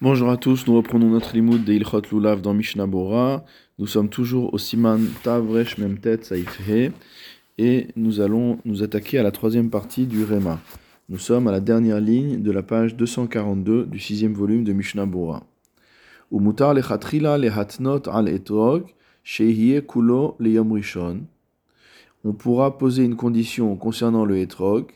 Bonjour à tous, nous reprenons notre limoud de Ilchot Lulav dans Mishnah Bora. Nous sommes toujours au Siman Tavresh Memtet Saifhe et nous allons nous attaquer à la troisième partie du Rema. Nous sommes à la dernière ligne de la page 242 du sixième volume de Mishnah Bora. Umutar lechatrila lehatnot al etrog shehie kulo leyom rishon. On pourra poser une condition concernant le etrog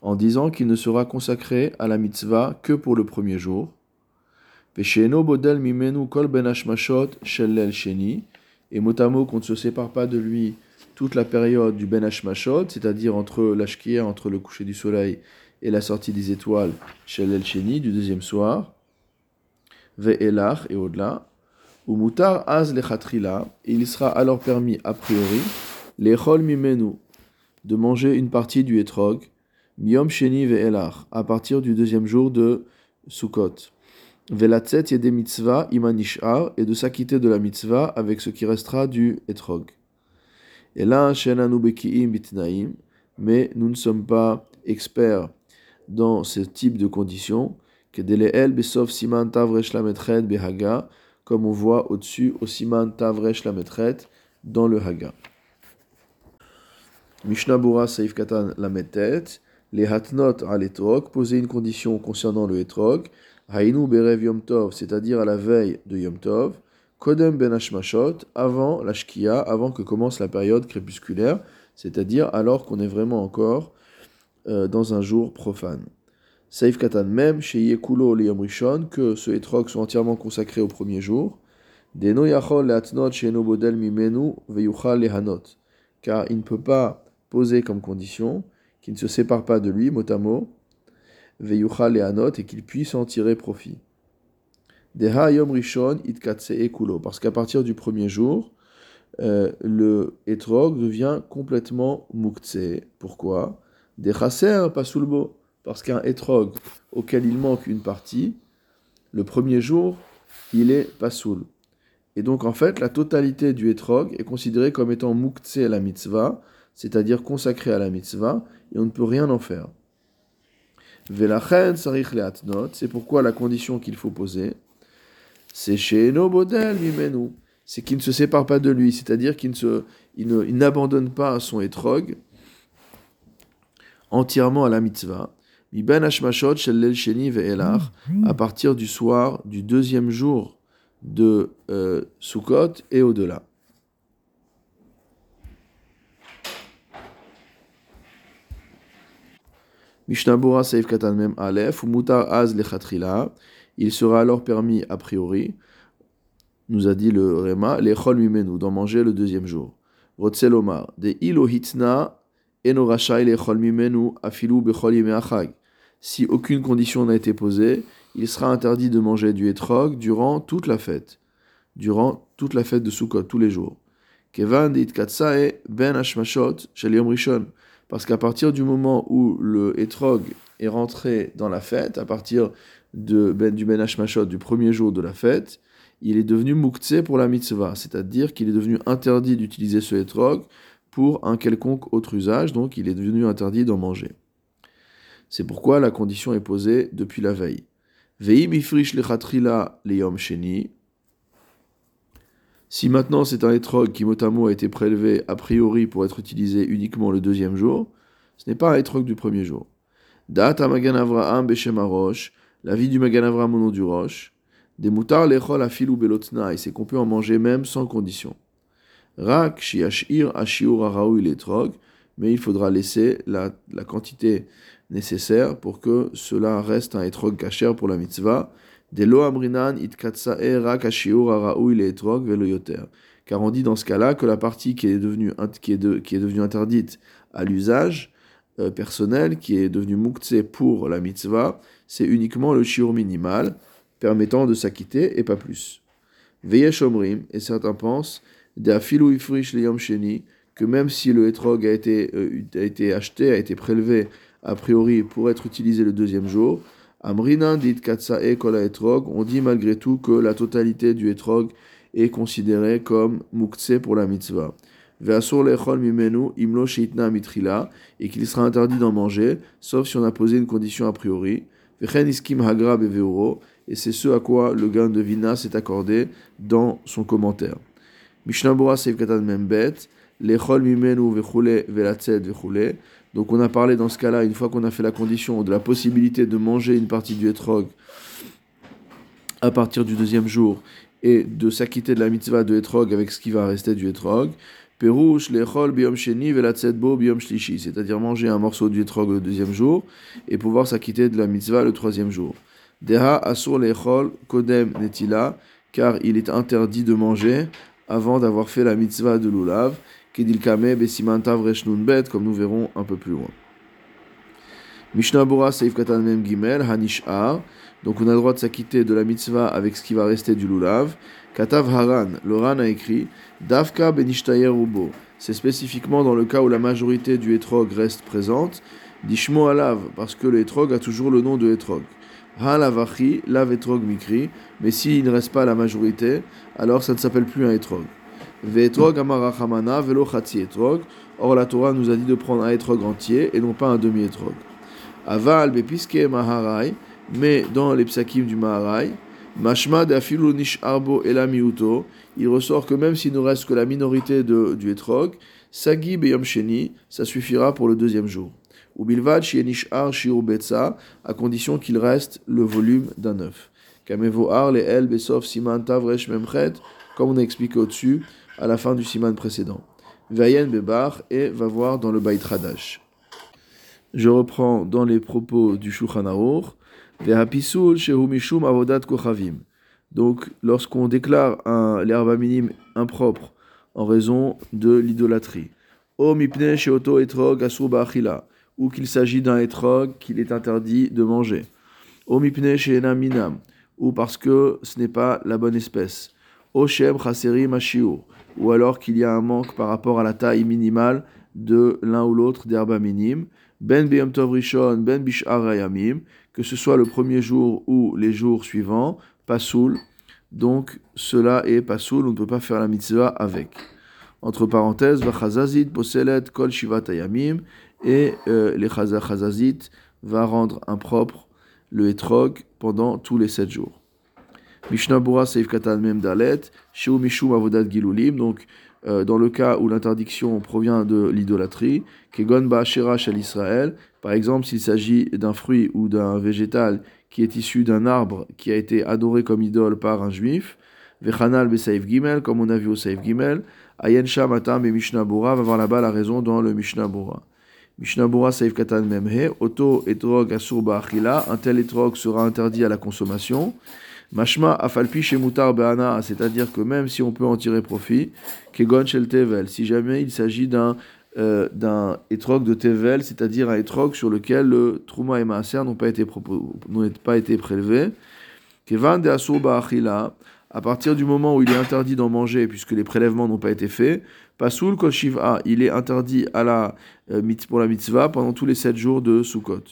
en disant qu'il ne sera consacré à la mitzvah que pour le premier jour bodel mimenu kol ben sheni. Et motamo qu'on ne se sépare pas de lui toute la période du ben c'est-à-dire entre l'ashkia, entre le coucher du soleil et la sortie des étoiles, shellel sheni, du deuxième soir. Ve'elach, et au-delà. Ou mutar az lechatrila. Il sera alors permis, a priori, lechol mimenu, de manger une partie du etrog, miom sheni ve'elach, à partir du deuxième jour de Sukkot. Velatzet yede mitzvah imanishar, et de s'acquitter de la mitzvah avec ce qui restera du etrog. Et là, bitnaim, mais nous ne sommes pas experts dans ce type de conditions, besov siman tavresh behaga, comme on voit au-dessus au siman tavresh lametret dans le haga. Mishnah Bura Saif Katan lametet, les hatnot al etrog, poser une condition concernant le etrog, Hainu Berev Yom Tov, c'est-à-dire à la veille de Yom Tov, Kodem Ben Hashmashot, avant la Shkia, avant que commence la période crépusculaire, c'est-à-dire alors qu'on est vraiment encore euh, dans un jour profane. Saif Katan même, chez Yekulo le Rishon, que ce étrog soit entièrement consacré au premier jour. Deno Yachol Leatnot Sheno Bodel Mimenu Veyuchal Lehanot, car il ne peut pas poser comme condition qu'il ne se sépare pas de lui, mot à mot, veyuchal et et qu'il puisse en tirer profit. Deha yom rishon itkatse ekulo, parce qu'à partir du premier jour, euh, le etrog devient complètement muktse. Pourquoi? Des chaser pasulbo, parce qu'un etrog auquel il manque une partie, le premier jour, il est pasoul. Et donc en fait, la totalité du etrog est considérée comme étant muktse à la mitzvah, c'est-à-dire consacrée à la mitzvah, et on ne peut rien en faire c'est pourquoi la condition qu'il faut poser, c'est chez Bodel Mimenu, c'est qu'il ne se sépare pas de lui, c'est-à-dire qu'il n'abandonne pas son etrog entièrement à la mitzvah. Ben à partir du soir du deuxième jour de euh, Sukkot et au-delà. Mishnabura Saif Katan Mem Aleph, Mutar Az Lechatrila, il sera alors permis a priori, nous a dit le Rema, Lechol Mimenu, d'en manger le deuxième jour. Rotzelomar, de Ilohitna, Enorachai Lechol Mimenu, Afilu Bechol Achag. Si aucune condition n'a été posée, il sera interdit de manger du etrog durant toute la fête, durant toute la fête de Sukkot, tous les jours. Kevan dit Katsae Ben Hashmashot, Shel Yom Rishon parce qu'à partir du moment où le etrog est rentré dans la fête, à partir de ben, du Ben Hashmashot, du premier jour de la fête, il est devenu muktse pour la mitzvah, c'est-à-dire qu'il est devenu interdit d'utiliser ce etrog pour un quelconque autre usage, donc il est devenu interdit d'en manger. C'est pourquoi la condition est posée depuis la veille. Veim ifrish lechatrila leyom sheni, si maintenant c'est un etrog qui mot a été prélevé a priori pour être utilisé uniquement le deuxième jour, ce n'est pas un etrog du premier jour. Data Magan Avraham Beshem la vie du Magan Avraham du roche. Des moutards lechol afilu belotna, et c'est qu'on peut en manger même sans condition. Rak shiashir ashiur araoui etrog, mais il faudra laisser la, la, quantité nécessaire pour que cela reste un etrog kacher pour la mitzvah, Car on dit dans ce cas-là que la partie qui est devenue, qui est qui est devenue interdite à l'usage euh, personnel, qui est devenue muktse pour la mitzvah, c'est uniquement le shiur minimal, permettant de s'acquitter et pas plus. Veyesh omrim, et certains pensent, sheni, que même si le etrog a été, euh, a été acheté, a été prélevé a priori pour être utilisé le deuxième jour, Amrinan dit katsae kola etrog, on dit malgré tout que la totalité du etrog est considérée comme muktse pour la mitzvah. Ve'asur lechol mimenu imlo sheitna mitrila, et qu'il sera interdit d'en manger, sauf si on a posé une condition a priori. Vechen iskim hagra beveuro, et c'est ce à quoi le gain de Vina s'est accordé dans son commentaire. Mishnah Bora Seif Katan Membet, Mimenu Vechule Velatzet Vechule. Donc on a parlé dans ce cas-là, une fois qu'on a fait la condition de la possibilité de manger une partie du etrog à partir du deuxième jour et de s'acquitter de la mitzvah de etrog avec ce qui va rester du etrog. Perouche, lechol, biom sheni, bo biom. C'est-à-dire manger un morceau du etrog le deuxième jour et pouvoir s'acquitter de la mitzvah le troisième jour. Deha asur lechol, kodem netila, car il est interdit de manger avant d'avoir fait la mitzvah de Kedilkame besimantav comme nous verrons un peu plus loin. Mishnah Bora Seif Katan Mem Gimel, Hanishar. Donc on a le droit de s'acquitter de la mitzvah avec ce qui va rester du lulav. Katav Haran, le Ran a écrit Davka benishtayer ubo. C'est spécifiquement dans le cas où la majorité du etrog reste présente. Dishmo alav, parce que le etrog a toujours le nom de etrog. Halavachi, lav etrog mikri. Mais s'il ne reste pas la majorité, alors ça ne s'appelle plus un etrog. Ve'etrog amarachamana velo etrog. Or la Torah nous a dit de prendre un etrog entier et non pas un demi-etrog. Aval bepiske maharai, mais dans les psakim du maharai, Mashma de nish arbo miuto, il ressort que même s'il ne reste que la minorité de, du etrog, sagi beyom sheni, ça suffira pour le deuxième jour. Ou bilvad nish ar à condition qu'il reste le volume d'un œuf. Kamevo ar le el besof siman tavresh memchet, comme on a expliqué au-dessus, à la fin du siman précédent. Vayen bebar et va voir dans le Bait Radash. Je reprends dans les propos du Shulchan donc, lorsqu'on déclare un, l'herbe minime impropre en raison de l'idolâtrie, ou qu'il s'agit d'un etrog qu'il est interdit de manger, minam, ou parce que ce n'est pas la bonne espèce, ou alors qu'il y a un manque par rapport à la taille minimale de l'un ou l'autre d'herbe minime, ben biyam tov rishon, ben bishar que ce soit le premier jour ou les jours suivants, pasoul. Donc cela est pasoul, on ne peut pas faire la mitzvah avec. Entre parenthèses, vachazazit poselet kol shivat ayamim et euh, les chazazit va rendre impropre le etrog pendant tous les sept jours. Mishnah Bura Seif Katan Mem Dalet, Sheu Mishum Avodat Gilulim, donc euh, dans le cas où l'interdiction provient de l'idolâtrie, Kegon Ba'ashera Shel Israël, par exemple s'il s'agit d'un fruit ou d'un végétal qui est issu d'un arbre qui a été adoré comme idole par un juif, Vechanal Besaif Gimel, comme on a vu au Saif Gimel, Ayen Shamatam et Mishnah Bora, va voir là-bas la raison dans le Mishnah Bora. Mishnah Bora Saif Katan Memhe, Oto Etrog Asur Ba'achila, un tel etrog sera interdit à la consommation. Mashma afalpi shemutar be'ana, c'est-à-dire que même si on peut en tirer profit, kegon shel tevel, si jamais il s'agit d'un euh, d'un de tevel, c'est-à-dire un étrog sur lequel le trouma et maaser n'ont pas été n'ont pas été prélevés, kevan de asur ba'achila, à partir du moment où il est interdit d'en manger puisque les prélèvements n'ont pas été faits, pasul kol shiva, il est interdit à la euh, pour la mitzvah pendant tous les sept jours de Sukkot.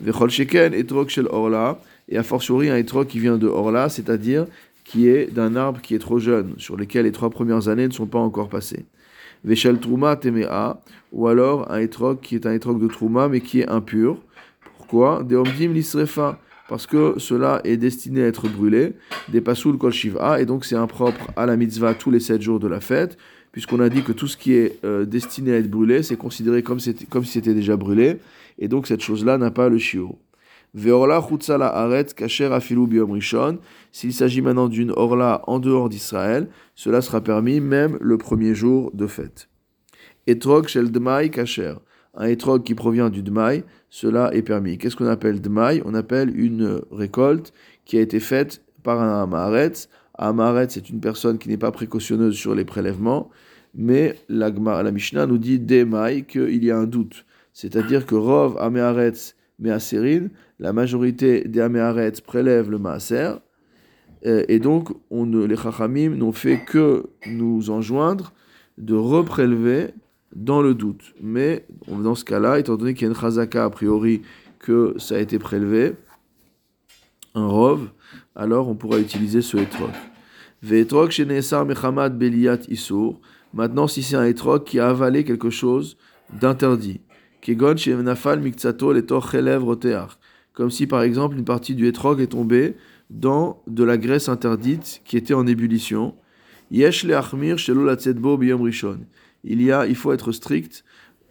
Vechol sheken etrog shel orla et a fortiori un étrog qui vient de Orla, c'est-à-dire qui est d'un arbre qui est trop jeune, sur lequel les trois premières années ne sont pas encore passées. Veshel Trouma Temea, ou alors un étrog qui est un étrog de Trouma mais qui est impur. Pourquoi? Des Omdim Lisrefa, parce que cela est destiné à être brûlé, des Pasoul Kol Shiva, et donc c'est impropre à la mitzvah tous les sept jours de la fête, puisqu'on a dit que tout ce qui est euh, destiné à être brûlé, c'est considéré comme, comme si c'était déjà brûlé, et donc cette chose-là n'a pas le shiur. Veorla chutzala aret kacher afilu biom rishon. S'il s'agit maintenant d'une orla en dehors d'Israël, cela sera permis même le premier jour de fête. Etrog shel dmai kacher. Un etrog qui provient du dmai, cela est permis. Qu'est-ce qu'on appelle dmai? On appelle une récolte qui a été faite par un amaret. Amaret, c'est une personne qui n'est pas précautionneuse sur les prélèvements, mais la, Mishnah nous dit demai qu'il y a un doute. C'est-à-dire que Rov Ameharetz Measerin, la majorité des Améharetz prélèvent le Maaser, euh, et donc on les Chachamim n'ont fait que nous enjoindre de reprélever dans le doute. Mais dans ce cas-là, étant donné qu'il y a une chazaka a priori que ça a été prélevé, un rov, alors on pourra utiliser ce etrog. Ve'etrog shenesar mechamad beliat isur. Maintenant, si c'est un etrog qui a avalé quelque chose d'interdit, kegon mikzato comme si par exemple une partie du etrog est tombée dans de la graisse interdite qui était en ébullition. Rishon. Il y a, il faut être strict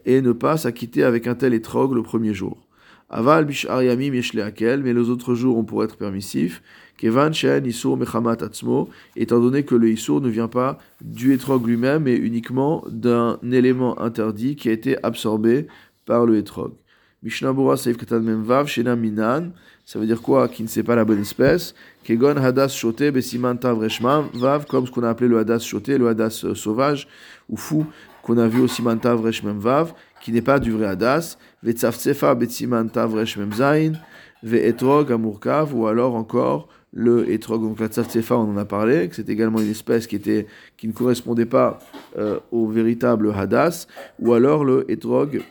et ne pas s'acquitter avec un tel étrog le premier jour. Aval bishar yamim yesh mais les autres jours on pourrait être permissif. Kevan shen isur mechamat atzmo, étant donné que le isur ne vient pas du étrog lui-même, mais uniquement d'un élément interdit qui a été absorbé par le étrog. Mishnah Bura Seif Katan Memvav, Shena Minan, ça veut dire quoi Qui ne sait pas la bonne espèce? Kegon Hadas Shote, Besiman Tav Vav, comme ce qu'on a appelé le Hadas Shote, le Hadas euh, sauvage, ou fou, qu'on a vu au Siman Tav Vav, qui n'est pas du vrai Hadas. Vetzavtsefa Betsiman Tav Reshmem Zain, Ve'etrog Amurkav, ou alors encore le etrog, donc la tzavtsefa, on en a parlé, que c'est également une espèce qui, était, qui ne correspondait pas euh, au véritable hadas, ou alors le etrog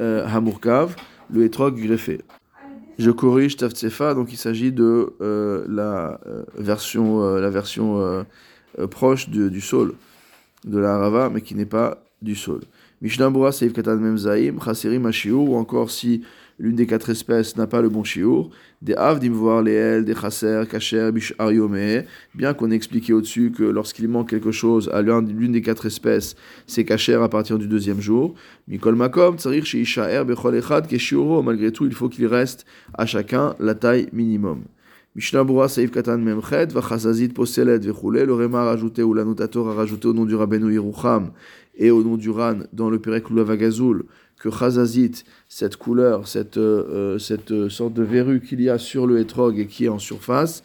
euh, hamurkav, le étrog greffé. Je corrige Tafsefa, donc il s'agit de euh, la, euh, version, euh, la version proche du sol, de la rava, mais qui n'est pas du sol. Mishnah Bura Seif Katan Memzaim, Chaserim ou encore si l'une des quatre espèces n'a pas le bon shiur, des avdim voir les des chaser, kacher, bish bien qu'on ait expliqué au-dessus que lorsqu'il manque quelque chose à l'une des quatre espèces, c'est kacher à partir du deuxième jour. Mikol makom, tsarir sheishaer bechol echad malgré tout, il faut qu'il reste à chacun la taille minimum. Mishnah Bura Saïf Katan Memchet, Vachazazit Poselet Vechule, le Réma a rajouté, ou l'annotateur a rajouté au nom du Rabbeinu Yerucham et au nom du Ran dans le Perek Vagazoul, que Chazazit, cette couleur, cette, euh, euh, cette euh, sorte de verrue qu'il y a sur le hétrog et qui est en surface,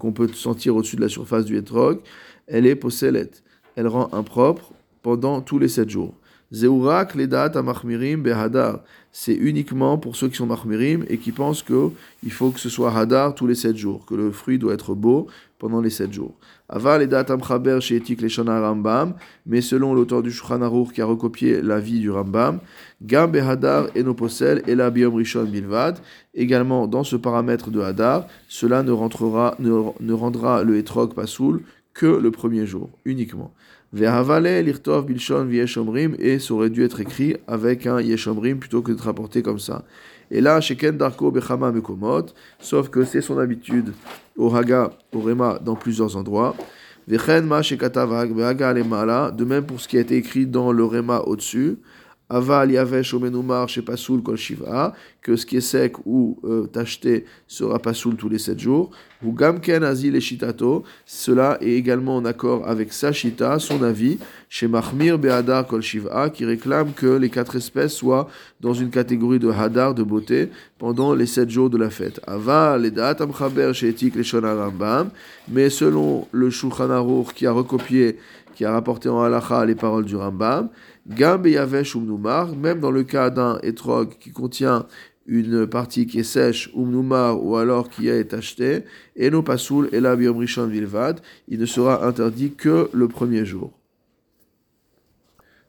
qu'on peut sentir au-dessus de la surface du hétrog, elle est posselette. Elle rend impropre pendant tous les sept jours. Zeurak ledat amachmirim behadar. C'est uniquement pour ceux qui sont mahmirim et qui pensent qu'il faut que ce soit hadar tous les sept jours, que le fruit doit être beau pendant les sept jours. Aval ledat amchaber sheetik leshana Rambam, mais selon l'auteur du Shulchan qui a recopié la vie du Rambam, gam behadar enoposel et la biom rishon bilvad. Également dans ce paramètre de hadar, cela ne, rendra le etrog pasoul que le premier jour uniquement. Et ça aurait dû être écrit avec un yeshomrim plutôt que d'être rapporté comme ça. Et là, chez Ken Darko Bechama Mekomot, sauf que c'est son habitude au Haga, au Rema, dans plusieurs endroits. Vechen Ma Shekatavag Behaga de même pour ce qui a été écrit dans le Rema au-dessus. Aval yavesh omenumar chez pasoul kol shiva, que ce qui est sec ou euh, tacheté sera pasoul tous les sept jours. Ou gamken azil shitato, cela est également en accord avec sa shita, son avis, chez mahmir be'adar kol shiva, qui réclame que les quatre espèces soient dans une catégorie de hadar, de beauté, pendant les sept jours de la fête. Aval edat amchaber she'etik le rambam, mais selon le Shulchan qui a recopié, qui a rapporté en halacha les paroles du Rambam, Gam yavesh umnumar, même dans le cas d'un etrog qui contient une partie qui est sèche, umnumar, ou alors qui est acheté, et no pasoul, et la biom rishon vilvad, il ne sera interdit que le premier jour.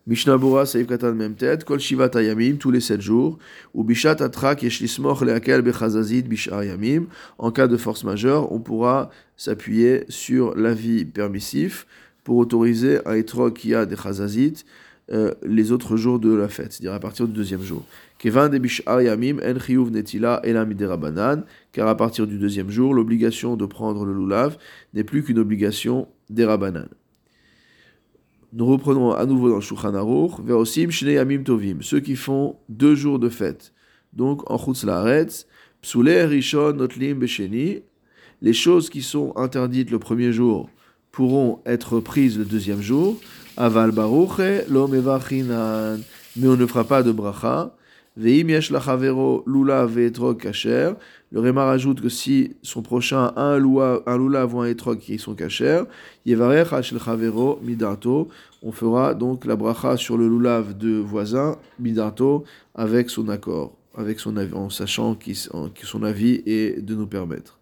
Mishnah Bura Saïf Katan Memtet, Kol Shivat Ayamim, tous les sept jours, ou Bishat Atrak Yeshlismoch Leakel Bechazazid Bishar Yamim, en cas de force majeure, on pourra s'appuyer sur l'avis permissif pour autoriser un etrog qui a des chazazit euh, les autres jours de la fête, c'est-à-dire à partir du deuxième jour. En car à partir du deuxième jour, l'obligation de prendre le lulav n'est plus qu'une obligation des rabanan. Nous reprenons à nouveau dans le Shulchan Aruch, Verosim Shnei Yamim Tovim, ceux qui font deux jours de fête. Donc en Chutz Laaretz, Psule Rishon Notlim Besheni, les choses qui sont interdites le premier jour pourront être prises le deuxième jour. Aval baruche lo mevachinan. Mais on ne fera pas de bracha. Veim yesh lachavero lula ve'etrog kasher. Le Réma rajoute que si son prochain a un lula, un lulav ou un etrog qui sont kasher, yevarech hashel chavero midato. On fera donc la bracha sur le lulav de voisin midato avec son accord, avec son avis, en sachant que son avis est de nous permettre.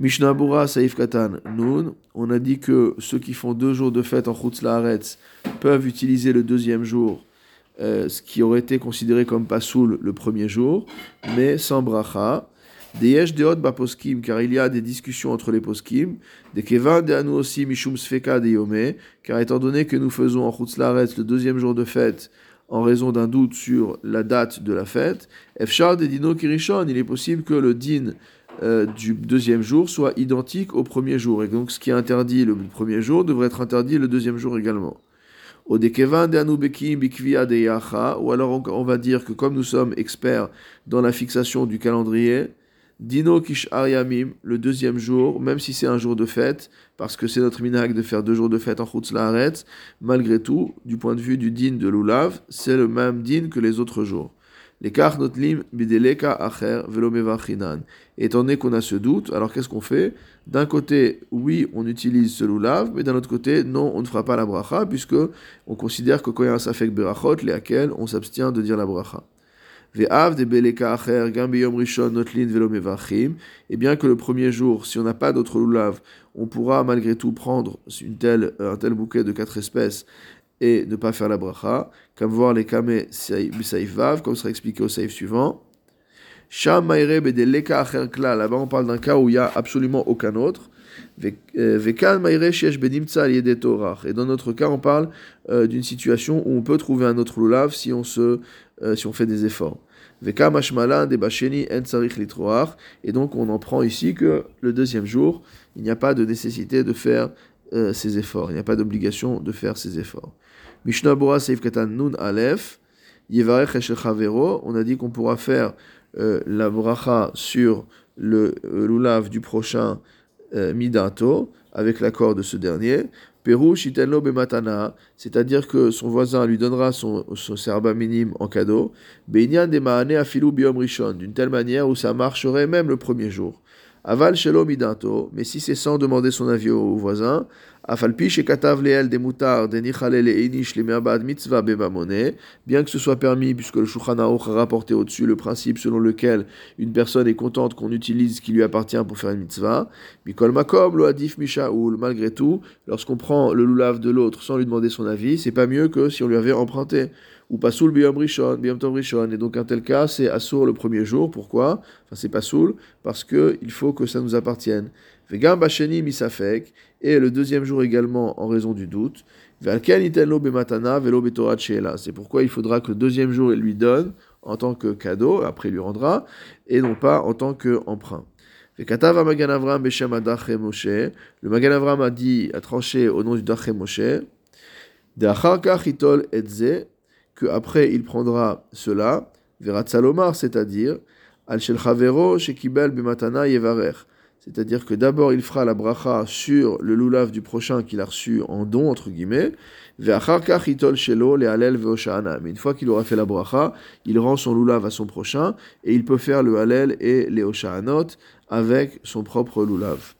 Mishnah Bura Saif Katan Nun, on a dit que ceux qui font deux jours de fête en Chutz Laaretz peuvent utiliser le deuxième jour, euh, ce qui aurait été considéré comme pasoul le premier jour, mais sans bracha. Des yesh deot poskim, car il y a des discussions entre les poskim. Des kevan de anu aussi mishum sfeka de yome, car étant donné que nous faisons en Chutz Laaretz le deuxième jour de fête, en raison d'un doute sur la date de la fête, efshar de dino kirishon, il est possible que le din euh, du deuxième jour soit identique au premier jour. Et donc ce qui est interdit le premier jour devrait être interdit le deuxième jour également. Ou alors on va dire que comme nous sommes experts dans la fixation du calendrier, Dino Kish Aryamim, le deuxième jour, même si c'est un jour de fête, parce que c'est notre minag de faire deux jours de fête en Chutz malgré tout, du point de vue du din de Lulav, c'est le même din que les autres jours. Étant donné qu'on a ce doute, alors qu'est-ce qu'on fait? D'un côté, oui, on utilise ce lulav, mais d'un autre côté, non, on ne fera pas la bracha, puisque on considère que quand il y a un safek berachot, lesquels on s'abstient de dire la bracha. Et bien que le premier jour, si on n'a pas d'autre lulav, on pourra malgré tout prendre une telle, un tel bouquet de quatre espèces et ne pas faire la bracha, comme voir les kame saif vav, comme sera expliqué au saif suivant. Là-bas on parle d'un cas où il n'y a absolument aucun autre. Euh, Et dans notre cas, on parle euh, d'une situation où on peut trouver un autre lulav si on, se, euh, si on fait des efforts. Et donc on en prend ici que le deuxième jour, il n'y a pas de nécessité de faire ces efforts. Il n'y a pas d'obligation de faire ces efforts. Mishnah Bora Seif Katan Nun Aleph, Yevarech Chavero, on a dit qu'on pourra faire euh, la bracha sur le euh, lulav du prochain euh, Midato, avec l'accord de ce dernier. Peru Shitenlo Bematana, c'est-à-dire que son voisin lui donnera son, serba minime en cadeau. Beinyan de Mahane Afilu Biom Rishon, d'une telle manière où ça marcherait même le premier jour. Aval Shelo Midato, mais si c'est sans demander son avis au voisin, Afalpi shekatav leel des moutards, des nichalel et inish les mitzvah bebamone, bien que ce soit permis, puisque le Shulchan a rapporté au-dessus le principe selon lequel une personne est contente qu'on utilise ce qui lui appartient pour faire une mitzvah. Mikol makom lo adif mishaoul, malgré tout, lorsqu'on prend le lulav de l'autre sans lui demander son avis, c'est pas mieux que si on lui avait emprunté ou pasoul biyom rishon, biyom rishon. Et donc, un tel cas, c'est assour le premier jour. Pourquoi? Enfin, c'est pasoul, parce qu'il faut que ça nous appartienne. Vegam basheni misafek, et le deuxième jour également en raison du doute. C'est pourquoi il faudra que le deuxième jour il lui donne en tant que cadeau, après il lui rendra, et non pas en tant qu'emprunt. Le Magan Avram a dit, a tranché au nom du Dachem Moshe, que après il prendra cela, Verat Salomar, c'est-à-dire, Al Shel Chavero, Shekibel Bematana Yevarer c'est-à-dire que d'abord il fera la bracha sur le lulav du prochain qu'il a reçu en don, entre guillemets, mais une fois qu'il aura fait la bracha, il rend son lulav à son prochain, et il peut faire le halel et les avec son propre lulav.